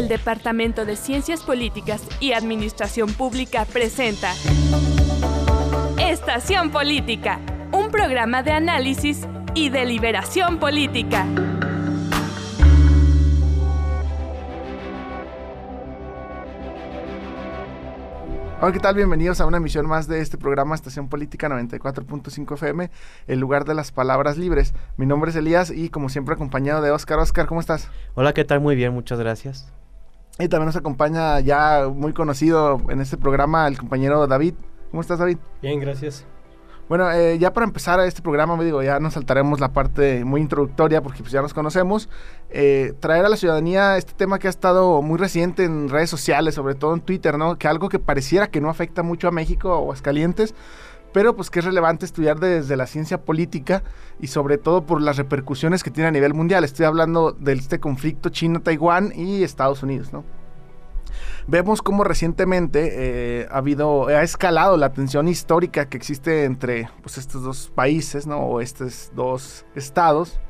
el Departamento de Ciencias Políticas y Administración Pública presenta Estación Política, un programa de análisis y deliberación política. Hola, ¿qué tal? Bienvenidos a una emisión más de este programa Estación Política 94.5 FM, el lugar de las palabras libres. Mi nombre es Elías y como siempre acompañado de Oscar. Oscar, ¿cómo estás? Hola, ¿qué tal? Muy bien, muchas gracias. Y también nos acompaña ya muy conocido en este programa el compañero David. ¿Cómo estás, David? Bien, gracias. Bueno, eh, ya para empezar este programa, me digo, ya nos saltaremos la parte muy introductoria porque pues ya nos conocemos. Eh, traer a la ciudadanía este tema que ha estado muy reciente en redes sociales, sobre todo en Twitter, ¿no? Que algo que pareciera que no afecta mucho a México o a calientes, pero pues que es relevante estudiar desde la ciencia política y sobre todo por las repercusiones que tiene a nivel mundial. Estoy hablando de este conflicto China-Taiwán y Estados Unidos, ¿no? Vemos cómo recientemente eh, ha habido, ha escalado la tensión histórica que existe entre pues, estos dos países, ¿no? O estos dos estados.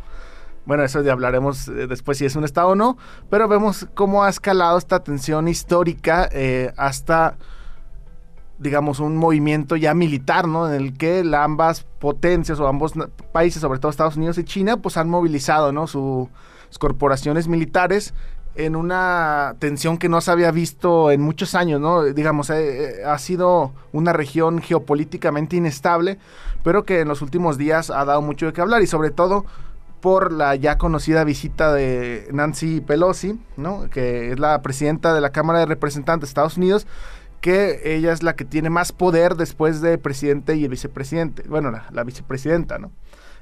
Bueno, eso ya hablaremos eh, después si es un estado o no, pero vemos cómo ha escalado esta tensión histórica eh, hasta, digamos, un movimiento ya militar, ¿no? En el que ambas potencias o ambos países, sobre todo Estados Unidos y China, pues han movilizado, ¿no? sus corporaciones militares en una tensión que no se había visto en muchos años, ¿no? Digamos, eh, eh, ha sido una región geopolíticamente inestable, pero que en los últimos días ha dado mucho de qué hablar y sobre todo por la ya conocida visita de Nancy Pelosi, ¿no? Que es la presidenta de la Cámara de Representantes de Estados Unidos, que ella es la que tiene más poder después de presidente y el vicepresidente, bueno, la, vicepresidenta, ¿no?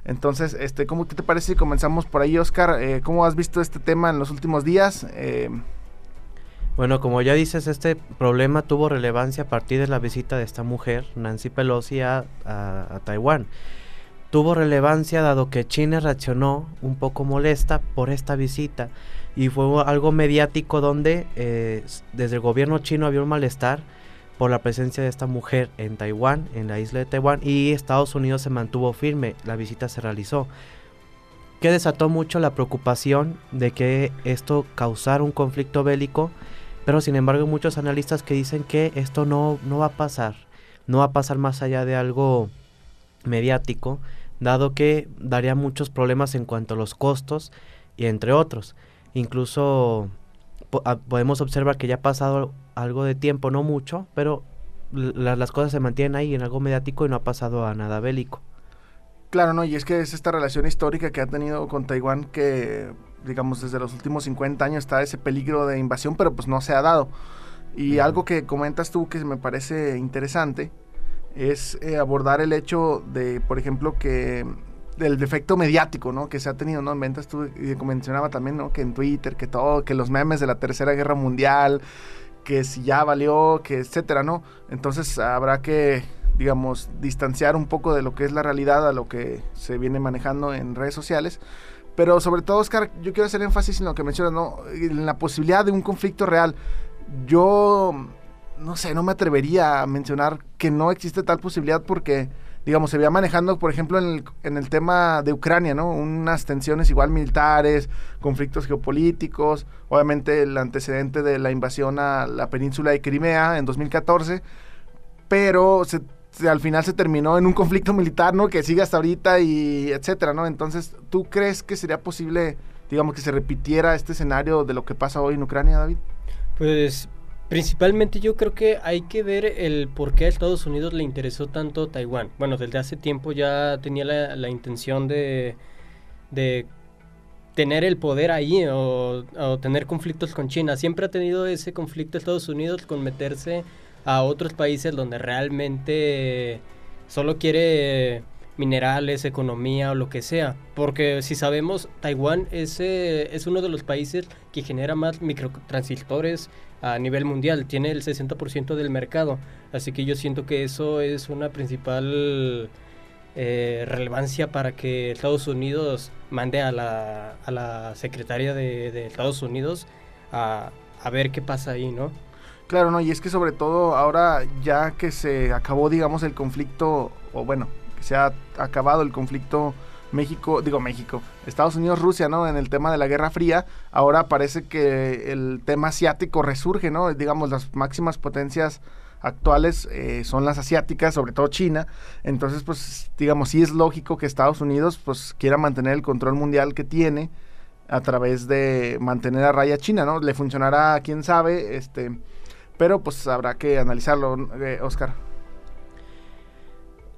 Entonces, este, ¿cómo te parece si comenzamos por ahí, Oscar? Eh, ¿Cómo has visto este tema en los últimos días? Eh, bueno, como ya dices, este problema tuvo relevancia a partir de la visita de esta mujer, Nancy Pelosi, a, Taiwán. Tuvo relevancia dado que China reaccionó un poco molesta por esta visita y fue algo mediático donde eh, desde el gobierno chino había un malestar por la presencia de esta mujer en Taiwán, en la isla de Taiwán, y Estados Unidos se mantuvo firme, la visita se realizó, que desató mucho la preocupación de que esto causara un conflicto bélico, pero sin embargo muchos analistas que dicen que esto no, no va a pasar, no va a pasar más allá de algo mediático, dado que daría muchos problemas en cuanto a los costos y entre otros. Incluso podemos observar que ya ha pasado algo de tiempo, no mucho, pero las cosas se mantienen ahí en algo mediático y no ha pasado a nada bélico. Claro, no, y es que es esta relación histórica que ha tenido con Taiwán que, digamos, desde los últimos 50 años está ese peligro de invasión, pero pues no se ha dado. Y algo que comentas tú que me parece interesante es eh, abordar el hecho de, por ejemplo, que del defecto mediático, ¿no? Que se ha tenido, ¿no? En ventas tú mencionaba también, ¿no? Que en Twitter, que todo, que los memes de la Tercera Guerra Mundial, que si ya valió, que etcétera, ¿no? Entonces habrá que, digamos, distanciar un poco de lo que es la realidad a lo que se viene manejando en redes sociales. Pero sobre todo, Oscar, yo quiero hacer énfasis en lo que mencionas, ¿no? En la posibilidad de un conflicto real. Yo, no sé, no me atrevería a mencionar que no existe tal posibilidad porque digamos, se veía manejando, por ejemplo, en el, en el tema de Ucrania, ¿no? Unas tensiones igual militares, conflictos geopolíticos, obviamente el antecedente de la invasión a la península de Crimea en 2014, pero al final se terminó en un conflicto militar, ¿no? Que sigue hasta ahorita y etcétera, ¿no? Entonces, ¿tú crees que sería posible, digamos, que se repitiera este escenario de lo que pasa hoy en Ucrania, David? Pues Principalmente yo creo que hay que ver el por qué a Estados Unidos le interesó tanto Taiwán. Bueno, desde hace tiempo ya tenía la, intención de, de, tener el poder ahí o, tener conflictos con China. Siempre ha tenido ese conflicto Estados Unidos con meterse a otros países donde realmente solo quiere minerales, economía o lo que sea. Porque si sabemos, Taiwán es, eh, es uno de los países que genera más microtransistores a nivel mundial, tiene el 60% del mercado, así que yo siento que eso es una principal eh, relevancia para que Estados Unidos mande a la, a la secretaria de, Estados Unidos a, a, ver qué pasa ahí, ¿no? Claro, no, y es que sobre todo ahora ya que se acabó, digamos, el conflicto, o bueno, se ha acabado el conflicto México, digo México, Estados Unidos, Rusia, ¿no? En el tema de la Guerra Fría, ahora parece que el tema asiático resurge, ¿no? Digamos, las máximas potencias actuales eh, son las asiáticas, sobre todo China. Entonces, pues, digamos, sí es lógico que Estados Unidos, pues, quiera mantener el control mundial que tiene a través de mantener a raya China, ¿no? Le funcionará, quién sabe, este, pero pues habrá que analizarlo, eh, Oscar.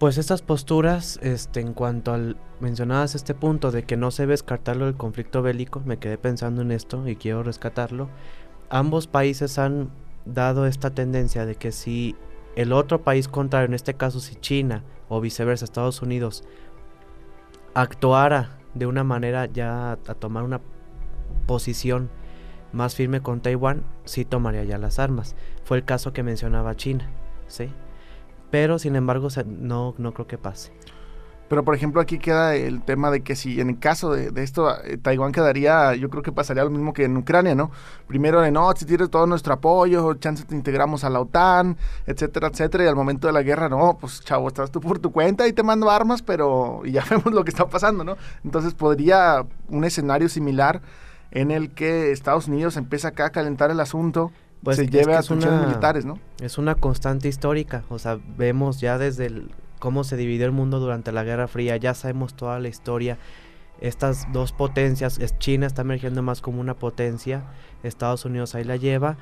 Pues estas posturas, este, en cuanto al mencionabas este punto de que no se debe descartarlo del conflicto bélico, me quedé pensando en esto y quiero rescatarlo. Ambos países han dado esta tendencia de que si el otro país contrario, en este caso si China o viceversa Estados Unidos, actuara de una manera ya a tomar una posición más firme con Taiwán, sí tomaría ya las armas. Fue el caso que mencionaba China, ¿sí? Pero sin embargo no, no creo que pase. Pero por ejemplo aquí queda el tema de que si en el caso de, esto eh, Taiwán quedaría, yo creo que pasaría lo mismo que en Ucrania, ¿no? Primero de no, si tienes todo nuestro apoyo, chance te integramos a la OTAN, etcétera, etcétera, y al momento de la guerra, no, pues chavo, estás tú por tu cuenta y te mando armas, pero y ya vemos lo que está pasando, ¿no? Entonces podría un escenario similar en el que Estados Unidos empieza acá a calentar el asunto. Pues se lleve a funciones militares, ¿no? Es una constante histórica, o sea, vemos ya desde el, cómo se dividió el mundo durante la Guerra Fría, ya sabemos toda la historia. Estas dos potencias, China está emergiendo más como una potencia, Estados Unidos ahí la lleva,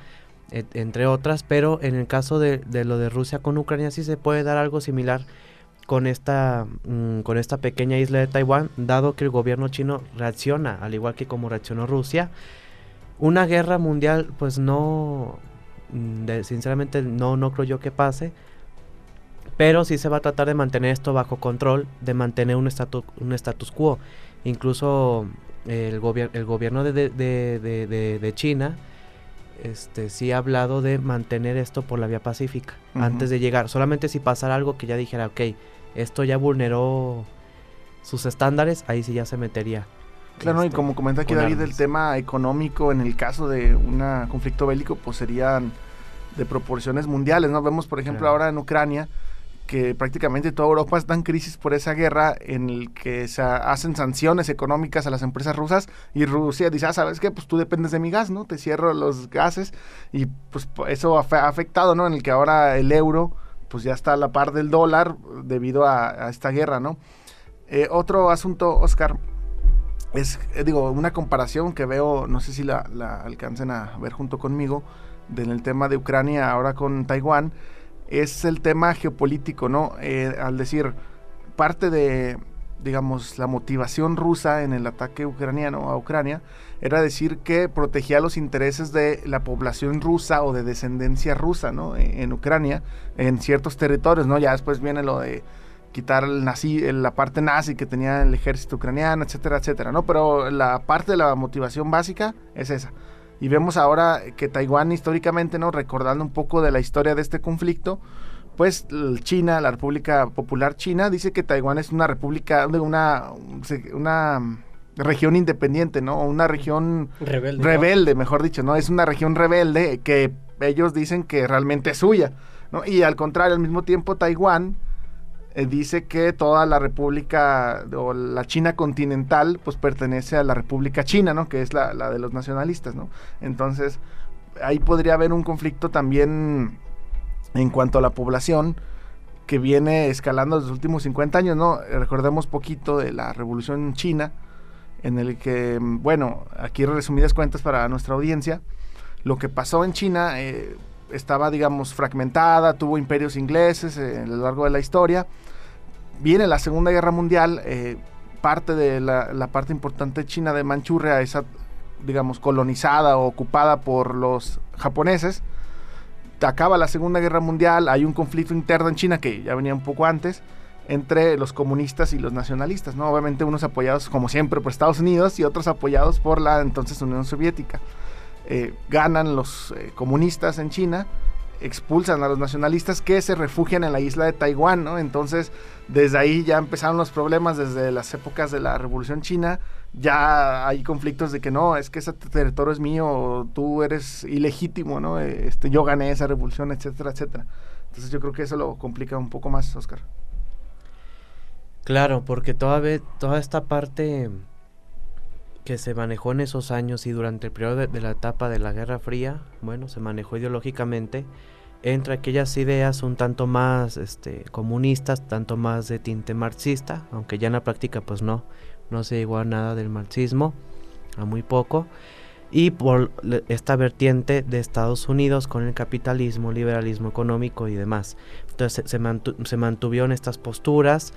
entre otras, pero en el caso de, lo de Rusia con Ucrania sí se puede dar algo similar con esta, mm, con esta pequeña isla de Taiwán, dado que el gobierno chino reacciona, al igual que como reaccionó Rusia. Una guerra mundial, pues no, mm, sinceramente no, no creo yo que pase, pero sí se va a tratar de mantener esto bajo control, de mantener un, estatus un status quo. Incluso el, el gobierno de, de, China este, sí ha hablado de mantener esto por la vía pacífica antes de llegar. Solamente si pasara algo que ya dijera, ok, esto ya vulneró sus estándares, ahí sí ya se metería. Claro, y este, como comenta aquí David, el tema económico en el caso de un conflicto bélico, pues serían de proporciones mundiales, ¿no? Vemos, por ejemplo, ahora en Ucrania, que prácticamente toda Europa está en crisis por esa guerra en el que se hacen sanciones económicas a las empresas rusas y Rusia dice, ah, ¿sabes qué? Pues tú dependes de mi gas, ¿no? Te cierro los gases y pues eso ha afectado, ¿no? En el que ahora el euro pues ya está a la par del dólar debido a, esta guerra, ¿no? Eh, otro asunto, Oscar, es, eh, digo, una comparación que veo, no sé si la, alcancen a ver junto conmigo, en el tema de Ucrania ahora con Taiwán, es el tema geopolítico, ¿no? Eh, al decir, parte de, digamos, la motivación rusa en el ataque ucraniano a Ucrania era decir que protegía los intereses de la población rusa o de descendencia rusa, ¿no? E, en, Ucrania, en ciertos territorios, ¿no? Ya después viene lo de quitar el nazi, la parte nazi que tenía el ejército ucraniano, etcétera, etcétera, ¿no? Pero la parte de la motivación básica es esa. Y vemos ahora que Taiwán históricamente, ¿no? Recordando un poco de la historia de este conflicto, pues China, la República Popular China, dice que Taiwán es una república, una, una región independiente, ¿no? Una región rebelde, rebelde mejor dicho, ¿no? Es una región rebelde que ellos dicen que realmente es suya, ¿no? Y al contrario, al mismo tiempo Taiwán eh, dice que toda la República o la China continental pues pertenece a la República China, ¿no? Que es la, de los nacionalistas, ¿no? Entonces, ahí podría haber un conflicto también en cuanto a la población que viene escalando los últimos 50 años, ¿no? Recordemos poquito de la Revolución China, en el que, bueno, aquí resumidas cuentas para nuestra audiencia, lo que pasó en China eh, estaba, digamos, fragmentada, tuvo imperios ingleses eh, a lo largo de la historia. Viene la Segunda Guerra Mundial, eh, parte de la, parte importante de China de Manchuria, esa, digamos, colonizada o ocupada por los japoneses. Acaba la Segunda Guerra Mundial, hay un conflicto interno en China que ya venía un poco antes entre los comunistas y los nacionalistas, ¿no? Obviamente unos apoyados como siempre por Estados Unidos y otros apoyados por la entonces Unión Soviética. Eh, ganan los eh, comunistas en China, expulsan a los nacionalistas que se refugian en la isla de Taiwán, ¿no? Entonces, desde ahí ya empezaron los problemas, desde las épocas de la Revolución China, ya hay conflictos de que no, es que ese territorio es mío, tú eres ilegítimo, ¿no? Este, yo gané esa revolución, etcétera, etcétera. Entonces yo creo que eso lo complica un poco más, Oscar. Claro, porque toda, toda esta parte que se manejó en esos años y durante el periodo de, la etapa de la Guerra Fría, bueno, se manejó ideológicamente entre aquellas ideas un tanto más este, comunistas, tanto más de tinte marxista, aunque ya en la práctica pues no, no se llegó a nada del marxismo, a muy poco, y por esta vertiente de Estados Unidos con el capitalismo, liberalismo económico y demás. Entonces se, se mantuvieron estas posturas,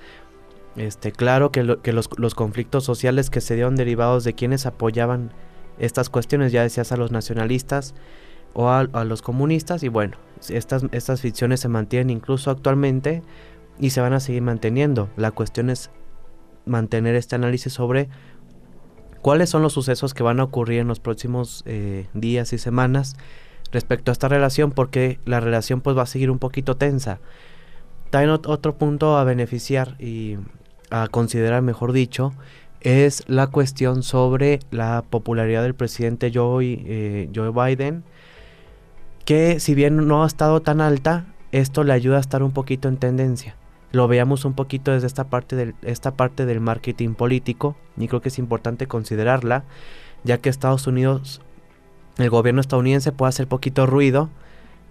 este, claro que, los, los, conflictos sociales que se dieron derivados de quienes apoyaban estas cuestiones, ya decías a los nacionalistas o a, los comunistas, y bueno, estas, estas ficciones se mantienen incluso actualmente y se van a seguir manteniendo. La cuestión es mantener este análisis sobre cuáles son los sucesos que van a ocurrir en los próximos eh, días y semanas respecto a esta relación, porque la relación pues va a seguir un poquito tensa. También otro punto a beneficiar y a considerar, mejor dicho, es la cuestión sobre la popularidad del presidente Joe, eh, Joe Biden, que si bien no ha estado tan alta, esto le ayuda a estar un poquito en tendencia. Lo veamos un poquito desde esta parte del, esta parte del marketing político y creo que es importante considerarla, ya que Estados Unidos, el gobierno estadounidense puede hacer poquito ruido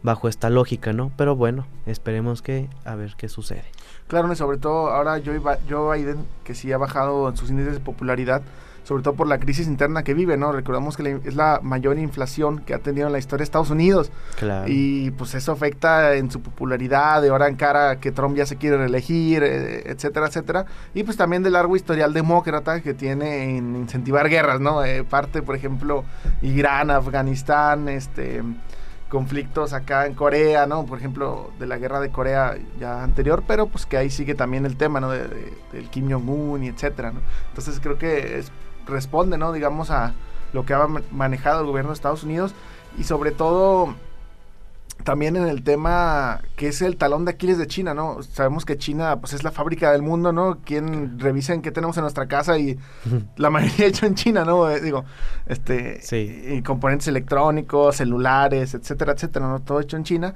bajo esta lógica, ¿no? Pero bueno, esperemos que a ver qué sucede. Claro, y sobre todo ahora Joe Biden, que sí ha bajado en sus índices de popularidad, sobre todo por la crisis interna que vive, ¿no? Recordamos que es la mayor inflación que ha tenido en la historia de Estados Unidos. Claro. Y pues eso afecta en su popularidad, de hora en cara que Trump ya se quiere reelegir, eh, etcétera, etcétera. Y pues también del largo historial demócrata que tiene en incentivar guerras, ¿no? Eh, parte, por ejemplo, Irán, Afganistán, este conflictos acá en Corea, ¿no? Por ejemplo, de la guerra de Corea ya anterior, pero pues que ahí sigue también el tema, ¿no? De, del Kim Jong-un y etcétera, ¿no? Entonces creo que responde, ¿no? Digamos a lo que ha manejado el gobierno de Estados Unidos y sobre todo también en el tema que es el talón de Aquiles de China, ¿no? Sabemos que China pues es la fábrica del mundo, ¿no? Quien revisa en qué tenemos en nuestra casa y la mayoría hecho en China, ¿no? Eh, digo, este y componentes electrónicos, celulares, etcétera, etcétera, ¿no? Todo hecho en China.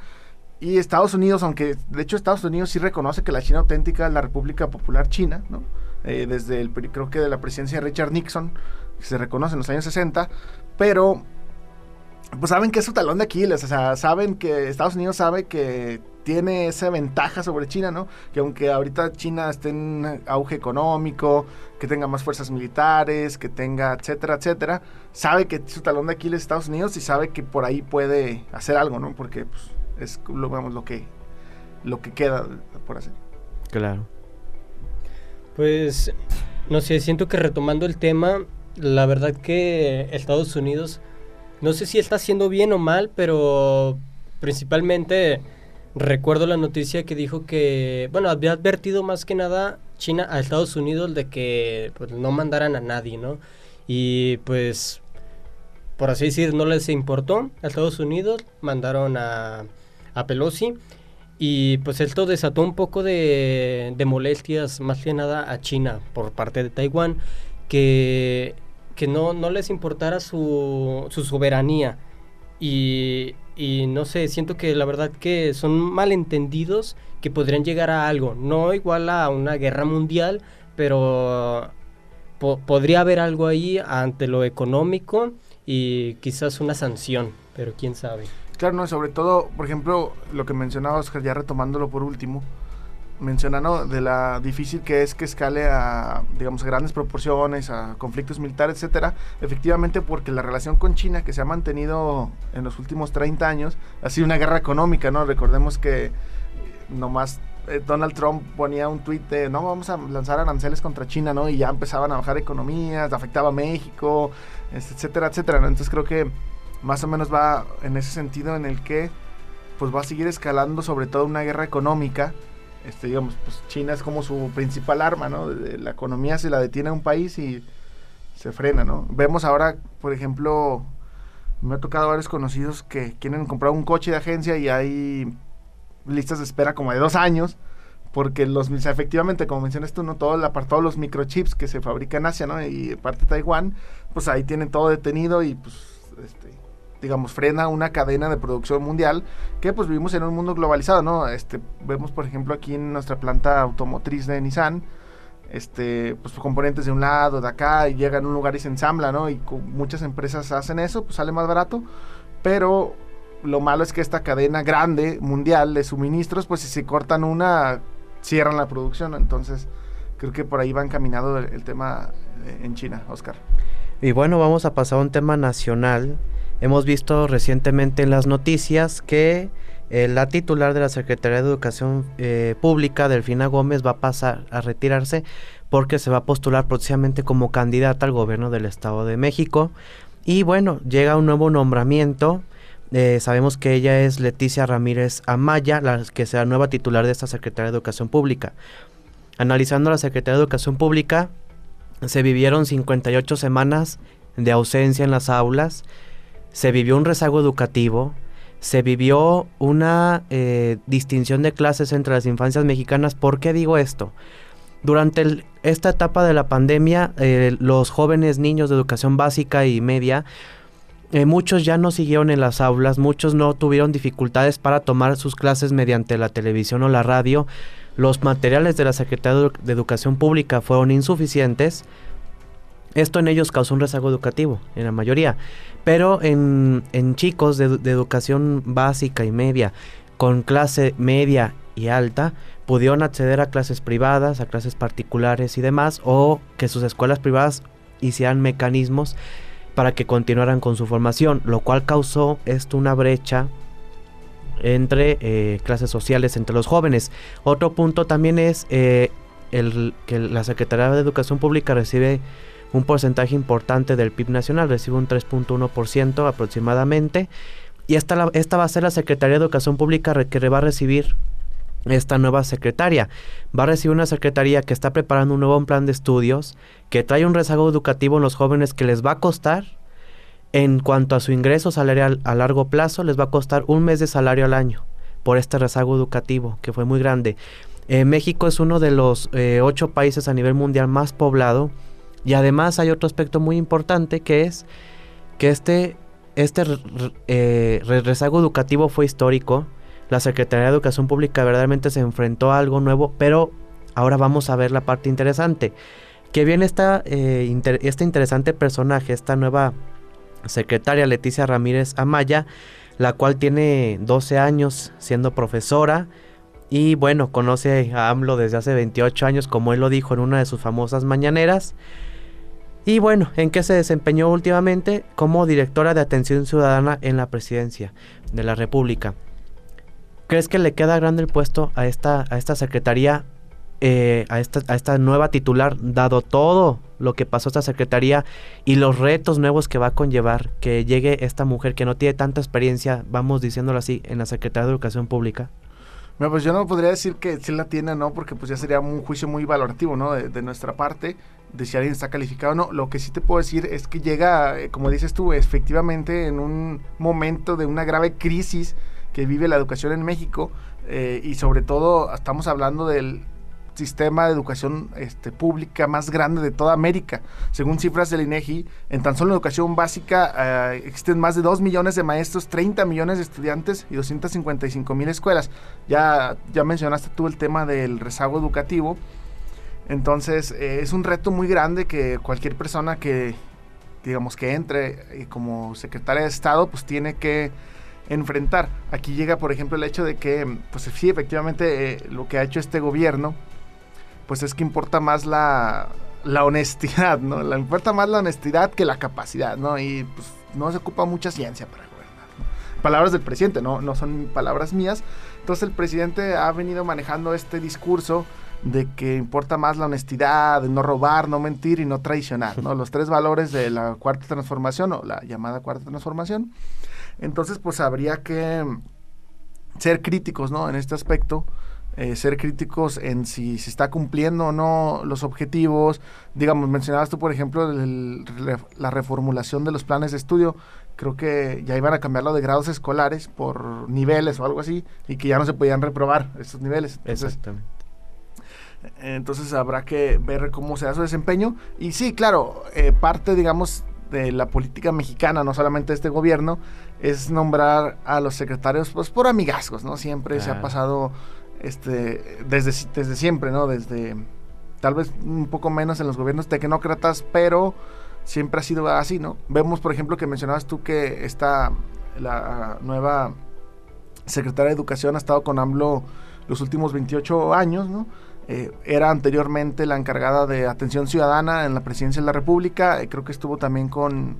Y Estados Unidos, aunque de hecho Estados Unidos sí reconoce que la China auténtica es la República Popular China, ¿no? Eh, desde el creo que de la presidencia de Richard Nixon, que se reconoce en los años 60, pero pues saben que es su talón de Aquiles, o sea, saben que Estados Unidos sabe que tiene esa ventaja sobre China, ¿no? Que aunque ahorita China esté en auge económico, que tenga más fuerzas militares, que tenga, etcétera, etcétera, sabe que su talón de Aquiles es Estados Unidos y sabe que por ahí puede hacer algo, ¿no? Porque pues, es lo, vamos, lo que lo que queda por hacer. Claro. Pues no sé, siento que retomando el tema, la verdad que Estados Unidos no sé si está haciendo bien o mal, pero principalmente recuerdo la noticia que dijo que, bueno, había advertido más que nada China a Estados Unidos de que pues, no mandaran a nadie, ¿no? Y pues, por así decir, no les importó a Estados Unidos, mandaron a, a Pelosi. Y pues esto desató un poco de, de molestias, más que nada a China por parte de Taiwán, que que no, no les importara su, su soberanía. Y, y, no sé, siento que la verdad que son malentendidos que podrían llegar a algo. No igual a una guerra mundial, pero podría haber algo ahí ante lo económico y quizás una sanción, pero quién sabe. Claro, no, sobre todo, por ejemplo, lo que mencionaba Oscar, ya retomándolo por último, mencionando de la difícil que es que escale a, digamos, grandes proporciones, a conflictos militares, etcétera, efectivamente porque la relación con China que se ha mantenido en los últimos 30 años ha sido una guerra económica, ¿no? Recordemos que nomás eh, Donald Trump ponía un tuit de no vamos a lanzar aranceles contra China, ¿no? Y ya empezaban a bajar economías, afectaba a México, etcétera, etcétera. Entonces creo que más o menos va en ese sentido en el que pues va a seguir escalando sobre todo una guerra económica este, digamos, pues China es como su principal arma, ¿no? la economía se la detiene a un país y se frena, ¿no? Vemos ahora, por ejemplo, me ha tocado varios conocidos que quieren comprar un coche de agencia y hay listas de espera como de dos años, porque los, efectivamente, como mencionas tú, ¿no? Todo el apartado de los microchips que se fabrican en Asia, ¿no? Y parte de Taiwán, pues ahí tienen todo detenido y pues, este, digamos, frena una cadena de producción mundial que pues vivimos en un mundo globalizado, ¿no? Este, vemos, por ejemplo, aquí en nuestra planta automotriz de Nissan, este, pues componentes de un lado, de acá, y llegan a un lugar y se ensambla, ¿no? Y muchas empresas hacen eso, pues sale más barato, pero lo malo es que esta cadena grande, mundial, de suministros, pues si se cortan una, cierran la producción, entonces creo que por ahí va encaminado el, tema eh, en China, Oscar. Y bueno, vamos a pasar a un tema nacional. Hemos visto recientemente en las noticias que eh, la titular de la Secretaría de Educación eh, Pública, Delfina Gómez, va a pasar a retirarse porque se va a postular próximamente como candidata al gobierno del Estado de México. Y bueno, llega un nuevo nombramiento. Eh, sabemos que ella es Leticia Ramírez Amaya, la que será nueva titular de esta Secretaría de Educación Pública. Analizando la Secretaría de Educación Pública, se vivieron 58 semanas de ausencia en las aulas, se vivió un rezago educativo, se vivió una eh, distinción de clases entre las infancias mexicanas. ¿Por qué digo esto? Durante esta etapa de la pandemia, eh, los jóvenes niños de educación básica y media, eh, muchos ya no siguieron en las aulas, muchos no tuvieron dificultades para tomar sus clases mediante la televisión o la radio. Los materiales de la Secretaría de Educación Pública fueron insuficientes. Esto en ellos causó un rezago educativo, en la mayoría. Pero en, chicos de, educación básica y media, con clase media y alta, pudieron acceder a clases privadas, a clases particulares y demás, o que sus escuelas privadas hicieran mecanismos para que continuaran con su formación, lo cual causó esto una brecha entre eh, clases sociales, entre los jóvenes. Otro punto también es eh, el que la Secretaría de Educación Pública recibe un porcentaje importante del PIB nacional, recibe un 3.1% aproximadamente. Y esta, esta va a ser la Secretaría de Educación Pública que va a recibir esta nueva secretaria. Va a recibir una secretaría que está preparando un nuevo plan de estudios, que trae un rezago educativo en los jóvenes que les va a costar, en cuanto a su ingreso salarial a largo plazo, les va a costar un mes de salario al año por este rezago educativo, que fue muy grande. Eh, México es uno de los eh, ocho países a nivel mundial más poblado y además hay otro aspecto muy importante que es que este, este eh, rezago educativo fue histórico. La Secretaría de Educación Pública verdaderamente se enfrentó a algo nuevo, pero ahora vamos a ver la parte interesante. Que viene esta, eh, este interesante personaje, esta nueva secretaria Leticia Ramírez Amaya, la cual tiene 12 años siendo profesora y bueno, conoce a AMLO desde hace 28 años, como él lo dijo en una de sus famosas mañaneras. Y bueno, ¿en qué se desempeñó últimamente? Como directora de atención ciudadana en la presidencia de la República. ¿Crees que le queda grande el puesto a esta, a esta secretaría, eh, a, esta, a esta nueva titular, dado todo lo que pasó a esta secretaría y los retos nuevos que va a conllevar que llegue esta mujer que no tiene tanta experiencia, vamos diciéndolo así, en la Secretaría de Educación Pública? Bueno, pues yo no podría decir que sí la tiene, ¿no? Porque pues ya sería un juicio muy valorativo, ¿no? de nuestra parte de si alguien está calificado o no. Lo que sí te puedo decir es que llega, eh, como dices tú, efectivamente en un momento de una grave crisis que vive la educación en México eh, y sobre todo estamos hablando del sistema de educación este, pública más grande de toda América. Según cifras del INEGI, en tan solo educación básica eh, existen más de 2 millones de maestros, 30 millones de estudiantes y 255 mil escuelas. Ya, ya mencionaste tú el tema del rezago educativo. Entonces eh, es un reto muy grande que cualquier persona que digamos que entre eh, como secretaria de Estado pues tiene que enfrentar. Aquí llega por ejemplo el hecho de que pues sí efectivamente eh, lo que ha hecho este gobierno pues es que importa más la, la honestidad, ¿no? Importa más la honestidad que la capacidad, ¿no? Y pues no se ocupa mucha ciencia para gobernar. Palabras del presidente, ¿no? No son palabras mías. Entonces el presidente ha venido manejando este discurso de que importa más la honestidad, de no robar, no mentir y no traicionar, ¿no? Los tres valores de la cuarta transformación o la llamada cuarta transformación. Entonces, pues habría que ser críticos, ¿no? En este aspecto, eh, ser críticos en si se está cumpliendo o no los objetivos. Digamos, mencionabas tú, por ejemplo, la reformulación de los planes de estudio. Creo que ya iban a cambiarlo de grados escolares por niveles o algo así y que ya no se podían reprobar estos niveles. Exactamente entonces habrá que ver cómo se da su desempeño. Y sí, claro, eh, parte, digamos, de la política mexicana, no solamente de este gobierno, es nombrar a los secretarios pues por amigazgos, ¿no? Siempre se ha pasado este desde, desde siempre, ¿no? Desde tal vez un poco menos en los gobiernos tecnócratas, pero siempre ha sido así, ¿no? Vemos, por ejemplo, que mencionabas tú que esta, la nueva secretaria de Educación ha estado con AMLO los últimos 28 años, ¿no? Eh, era anteriormente la encargada de atención ciudadana en la presidencia de la República, eh, creo que estuvo también con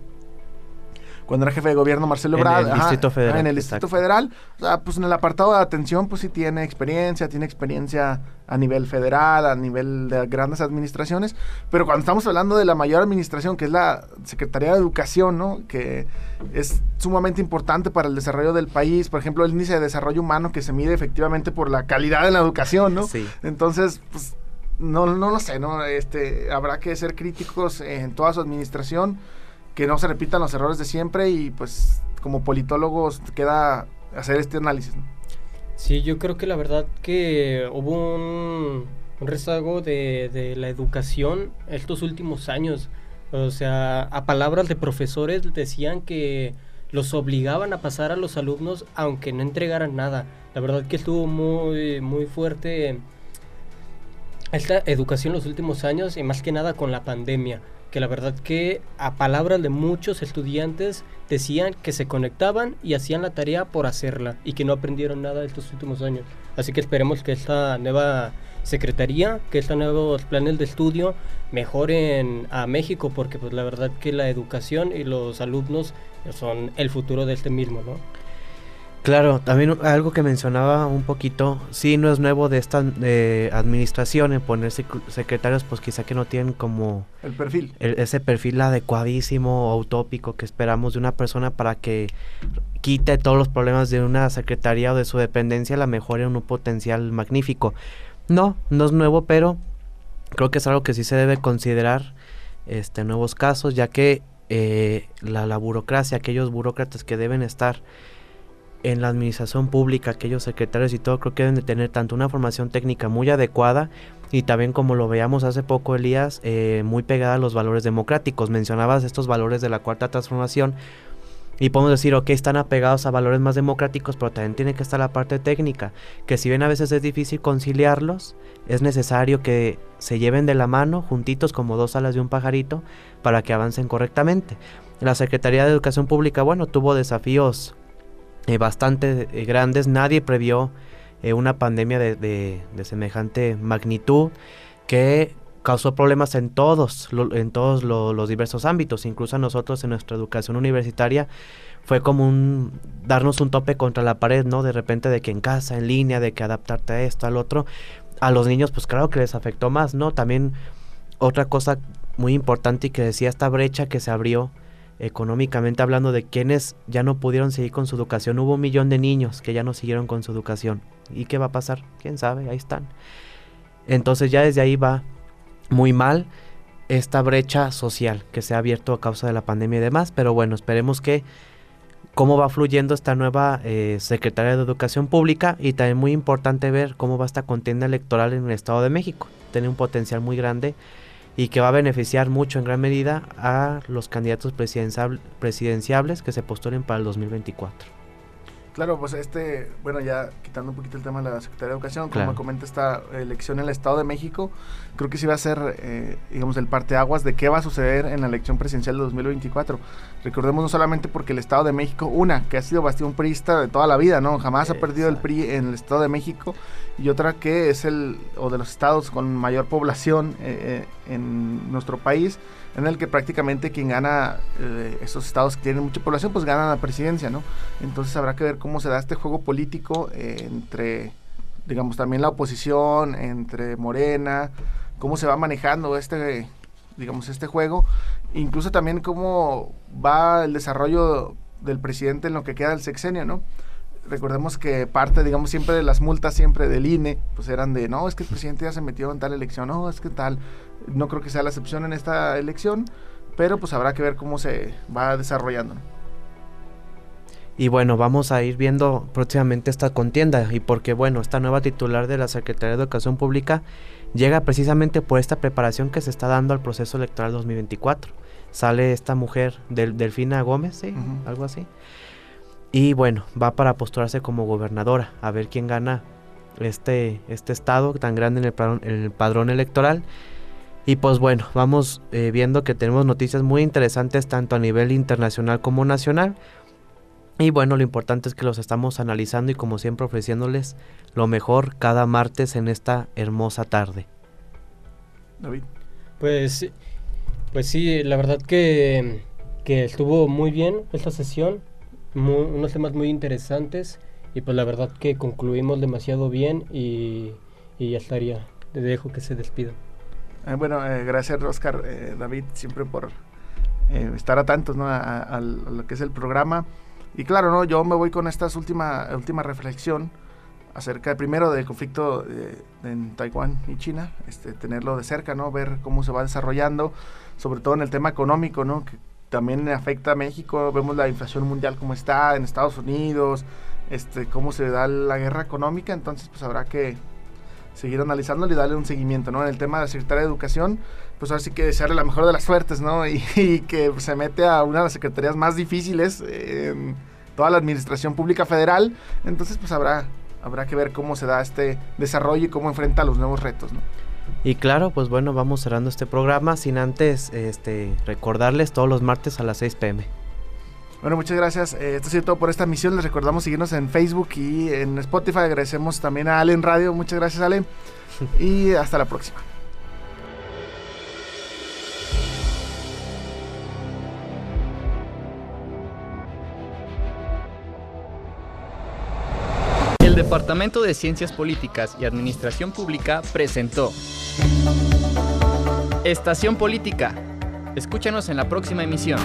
cuando era jefe de gobierno Marcelo Ebrard. En el Distrito Federal. En el Distrito Federal. O sea, pues en el apartado de atención, pues sí tiene experiencia, tiene experiencia a nivel federal, a nivel de grandes administraciones. Pero cuando estamos hablando de la mayor administración, que es la Secretaría de Educación, ¿no? Que es sumamente importante para el desarrollo del país. Por ejemplo, el índice de desarrollo humano que se mide efectivamente por la calidad de la educación, ¿no? Sí. Entonces, pues no, no lo sé, ¿no? Este, habrá que ser críticos en toda su administración que no se repitan los errores de siempre y pues como politólogos queda hacer este análisis. Sí, yo creo que la verdad que hubo un, un rezago de, de, la educación estos últimos años. O sea, a palabras de profesores decían que los obligaban a pasar a los alumnos aunque no entregaran nada. La verdad que estuvo muy, muy fuerte esta educación los últimos años y más que nada con la pandemia que la verdad que a palabras de muchos estudiantes decían que se conectaban y hacían la tarea por hacerla y que no aprendieron nada estos últimos años. Así que esperemos que esta nueva secretaría, que estos nuevos planes de estudio mejoren a México porque pues la verdad que la educación y los alumnos son el futuro de este mismo, ¿no? Claro, también algo que mencionaba un poquito, sí, no es nuevo de esta administración en poner secretarios, pues quizá que no tienen como... El perfil. El, ese perfil adecuadísimo o utópico que esperamos de una persona para que quite todos los problemas de una secretaría o de su dependencia, la mejore en un potencial magnífico. No, no es nuevo, pero creo que es algo que sí se debe considerar este nuevos casos, ya que eh, la, la burocracia, aquellos burócratas que deben estar en la administración pública, aquellos secretarios y todo, creo que deben de tener tanto una formación técnica muy adecuada y también como lo veíamos hace poco, Elías, eh, muy pegada a los valores democráticos. Mencionabas estos valores de la cuarta transformación y podemos decir, ok, están apegados a valores más democráticos, pero también tiene que estar la parte técnica, que si bien a veces es difícil conciliarlos, es necesario que se lleven de la mano, juntitos como dos alas de un pajarito, para que avancen correctamente. La Secretaría de Educación Pública, bueno, tuvo desafíos eh, bastante eh, grandes. Nadie previó eh, una pandemia de, de, de, semejante magnitud que causó problemas en todos, lo, en todos lo, los diversos ámbitos. Incluso a nosotros en nuestra educación universitaria fue como un darnos un tope contra la pared, ¿no? De repente de que en casa, en línea, de que adaptarte a esto, al otro. A los niños, pues claro que les afectó más, ¿no? También otra cosa muy importante y que decía esta brecha que se abrió económicamente hablando de quienes ya no pudieron seguir con su educación. Hubo un millón de niños que ya no siguieron con su educación. ¿Y qué va a pasar? ¿Quién sabe? Ahí están. Entonces ya desde ahí va muy mal esta brecha social que se ha abierto a causa de la pandemia y demás. Pero bueno, esperemos que cómo va fluyendo esta nueva eh, Secretaría de Educación Pública y también muy importante ver cómo va esta contienda electoral en el Estado de México. Tiene un potencial muy grande y que va a beneficiar mucho en gran medida a los candidatos presidenciables que se postulen para el 2024. Claro, pues este, bueno, ya quitando un poquito el tema de la Secretaría de Educación, como comenta esta elección en el Estado de México, creo que sí va a ser, eh, digamos, el parteaguas de qué va a suceder en la elección presidencial de 2024. Recordemos no solamente porque el Estado de México, una, que ha sido bastión priista de toda la vida, ¿no? Jamás Exacto. ha perdido el PRI en el Estado de México, y otra que es el, o de los estados con mayor población eh, eh, en nuestro país, en el que prácticamente quien gana eh, esos estados que tienen mucha población, pues gana la presidencia, ¿no? Entonces habrá que ver cómo se da este juego político eh, entre, digamos, también la oposición, entre Morena, cómo se va manejando este, digamos, este juego, incluso también cómo va el desarrollo del presidente en lo que queda del sexenio, ¿no? Recordemos que parte, digamos, siempre de las multas, siempre del INE, pues eran de, no, es que el presidente ya se metió en tal elección, no, es que tal, no creo que sea la excepción en esta elección, pero pues habrá que ver cómo se va desarrollando. Y bueno, vamos a ir viendo próximamente esta contienda y porque bueno, esta nueva titular de la Secretaría de Educación Pública llega precisamente por esta preparación que se está dando al proceso electoral 2024. Sale esta mujer, del, Delfina Gómez, ¿sí? Uh -huh. Algo así y bueno, va para postularse como gobernadora, a ver quién gana este, este estado tan grande en el padrón, electoral. Y pues bueno, vamos eh, viendo que tenemos noticias muy interesantes tanto a nivel internacional como nacional. Y bueno, lo importante es que los estamos analizando y como siempre ofreciéndoles lo mejor cada martes en esta hermosa tarde. David. Pues, pues sí, la verdad que, que estuvo muy bien esta sesión, unos temas muy interesantes y pues la verdad que concluimos demasiado bien y, y ya estaría. Le dejo que se despida. Eh, bueno, eh, gracias Oscar, eh, David, siempre por estar a tantos ¿no? a, lo que es el programa. Y claro, ¿no? yo me voy con esta última, última reflexión acerca primero del conflicto en Taiwán y China, este, tenerlo de cerca, ¿no? ver cómo se va desarrollando, sobre todo en el tema económico, ¿no? que también afecta a México, vemos la inflación mundial como está en Estados Unidos, este, cómo se da la guerra económica, entonces pues habrá que seguir analizándolo y darle un seguimiento, ¿no? En el tema de la Secretaría de Educación, pues ahora sí que desearle la mejor de las suertes, ¿no? Y, que se mete a una de las secretarías más difíciles en toda la administración pública federal, entonces pues habrá, habrá que ver cómo se da este desarrollo y cómo enfrenta los nuevos retos, ¿no? Y claro, pues bueno, vamos cerrando este programa sin antes este, recordarles todos los martes a las 6 pm. Bueno, muchas gracias. Eh, esto ha sido todo por esta misión. Les recordamos seguirnos en Facebook y en Spotify. Agradecemos también a Allen Radio. Muchas gracias, Ale. Y hasta la próxima. Departamento de Ciencias Políticas y Administración Pública presentó Estación Política. Escúchanos en la próxima emisión.